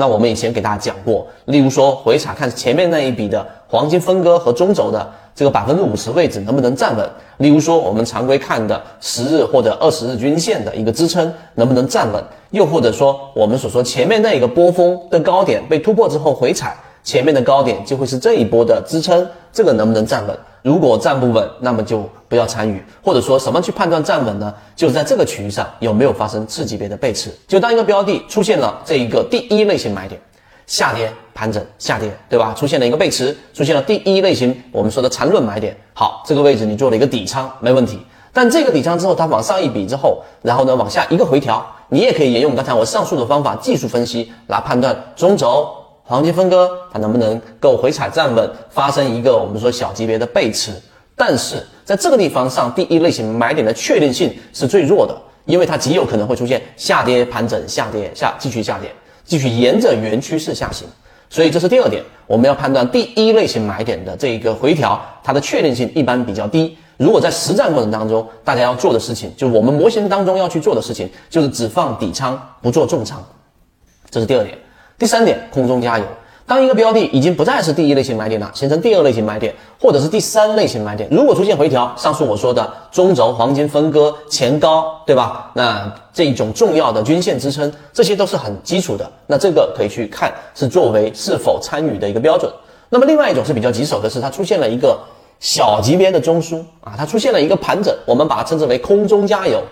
那我们以前给大家讲过，例如说回踩看前面那一笔的黄金分割和中轴的这个百分之五十位置能不能站稳，例如说我们常规看的十日或者二十日均线的一个支撑能不能站稳，又或者说我们所说前面那一个波峰的高点被突破之后回踩。前面的高点就会是这一波的支撑，这个能不能站稳？如果站不稳，那么就不要参与。或者说什么去判断站稳呢？就是在这个区域上有没有发生次级别的背驰。就当一个标的出现了这一个第一类型买点，下跌盘整下跌，对吧？出现了一个背驰，出现了第一类型我们说的缠论买点。好，这个位置你做了一个底仓，没问题。但这个底仓之后，它往上一笔之后，然后呢往下一个回调，你也可以沿用刚才我上述的方法，技术分析来判断中轴。黄金分割，它能不能够回踩站稳，发生一个我们说小级别的背驰？但是在这个地方上，第一类型买点的确定性是最弱的，因为它极有可能会出现下跌盘整、下跌下继续下跌，继续沿着原趋势下行。所以这是第二点，我们要判断第一类型买点的这一个回调，它的确定性一般比较低。如果在实战过程当中，大家要做的事情，就是我们模型当中要去做的事情，就是只放底仓，不做重仓。这是第二点。第三点，空中加油。当一个标的已经不再是第一类型买点了，形成第二类型买点，或者是第三类型买点，如果出现回调，上述我说的中轴黄金分割前高，对吧？那这一种重要的均线支撑，这些都是很基础的。那这个可以去看，是作为是否参与的一个标准。那么另外一种是比较棘手的是，它出现了一个小级别的中枢啊，它出现了一个盘整，我们把它称之为空中加油。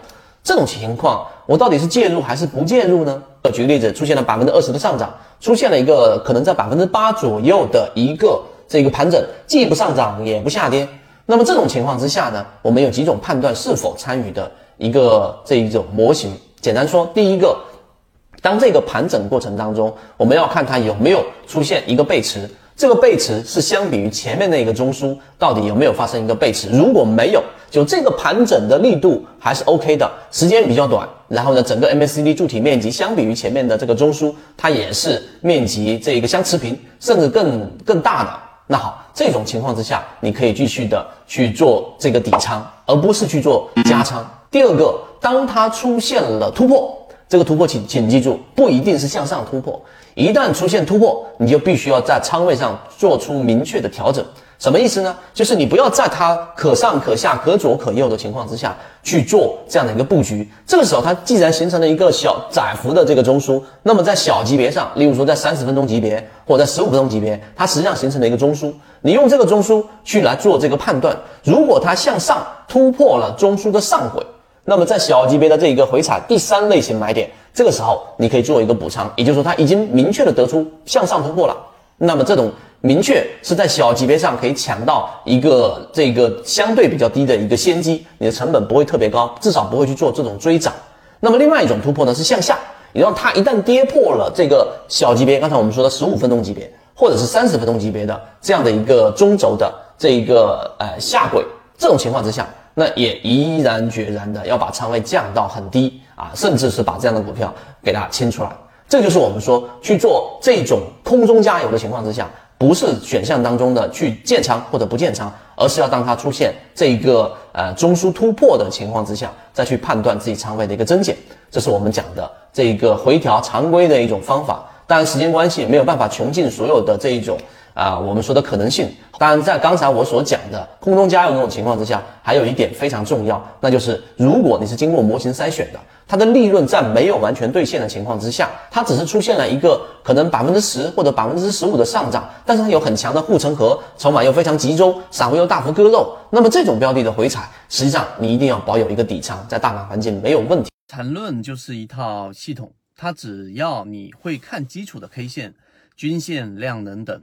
这种情况，我到底是介入还是不介入呢？呃举个例子，出现了百分之二十的上涨，出现了一个可能在百分之八左右的一个这个盘整，既不上涨也不下跌。那么这种情况之下呢，我们有几种判断是否参与的一个这一种模型。简单说，第一个，当这个盘整过程当中，我们要看它有没有出现一个背驰。这个背驰是相比于前面那个中枢，到底有没有发生一个背驰？如果没有，就这个盘整的力度还是 OK 的，时间比较短。然后呢，整个 MACD 柱体面积相比于前面的这个中枢，它也是面积这个相持平，甚至更更大的。那好，这种情况之下，你可以继续的去做这个底仓，而不是去做加仓。第二个，当它出现了突破。这个突破，请请记住，不一定是向上突破。一旦出现突破，你就必须要在仓位上做出明确的调整。什么意思呢？就是你不要在它可上可下、可左可右的情况之下去做这样的一个布局。这个时候，它既然形成了一个小窄幅的这个中枢，那么在小级别上，例如说在三十分钟级别或者在十五分钟级别，它实际上形成了一个中枢。你用这个中枢去来做这个判断，如果它向上突破了中枢的上轨。那么在小级别的这一个回踩第三类型买点，这个时候你可以做一个补仓，也就是说它已经明确的得出向上突破了。那么这种明确是在小级别上可以抢到一个这个相对比较低的一个先机，你的成本不会特别高，至少不会去做这种追涨。那么另外一种突破呢是向下，也让它一旦跌破了这个小级别，刚才我们说的十五分钟级别或者是三十分钟级别的这样的一个中轴的这一个呃下轨，这种情况之下。那也毅然决然的要把仓位降到很低啊，甚至是把这样的股票给它清出来。这就是我们说去做这种空中加油的情况之下，不是选项当中的去建仓或者不建仓，而是要当它出现这个呃中枢突破的情况之下，再去判断自己仓位的一个增减。这是我们讲的这个回调常规的一种方法。当然时间关系没有办法穷尽所有的这一种。啊，我们说的可能性，当然在刚才我所讲的空中加油那种情况之下，还有一点非常重要，那就是如果你是经过模型筛选的，它的利润在没有完全兑现的情况之下，它只是出现了一个可能百分之十或者百分之十五的上涨，但是它有很强的护城河，筹码又非常集中，散户又大幅割肉，那么这种标的的回踩，实际上你一定要保有一个底仓，在大盘环境没有问题。缠论就是一套系统，它只要你会看基础的 K 线、均线、量能等。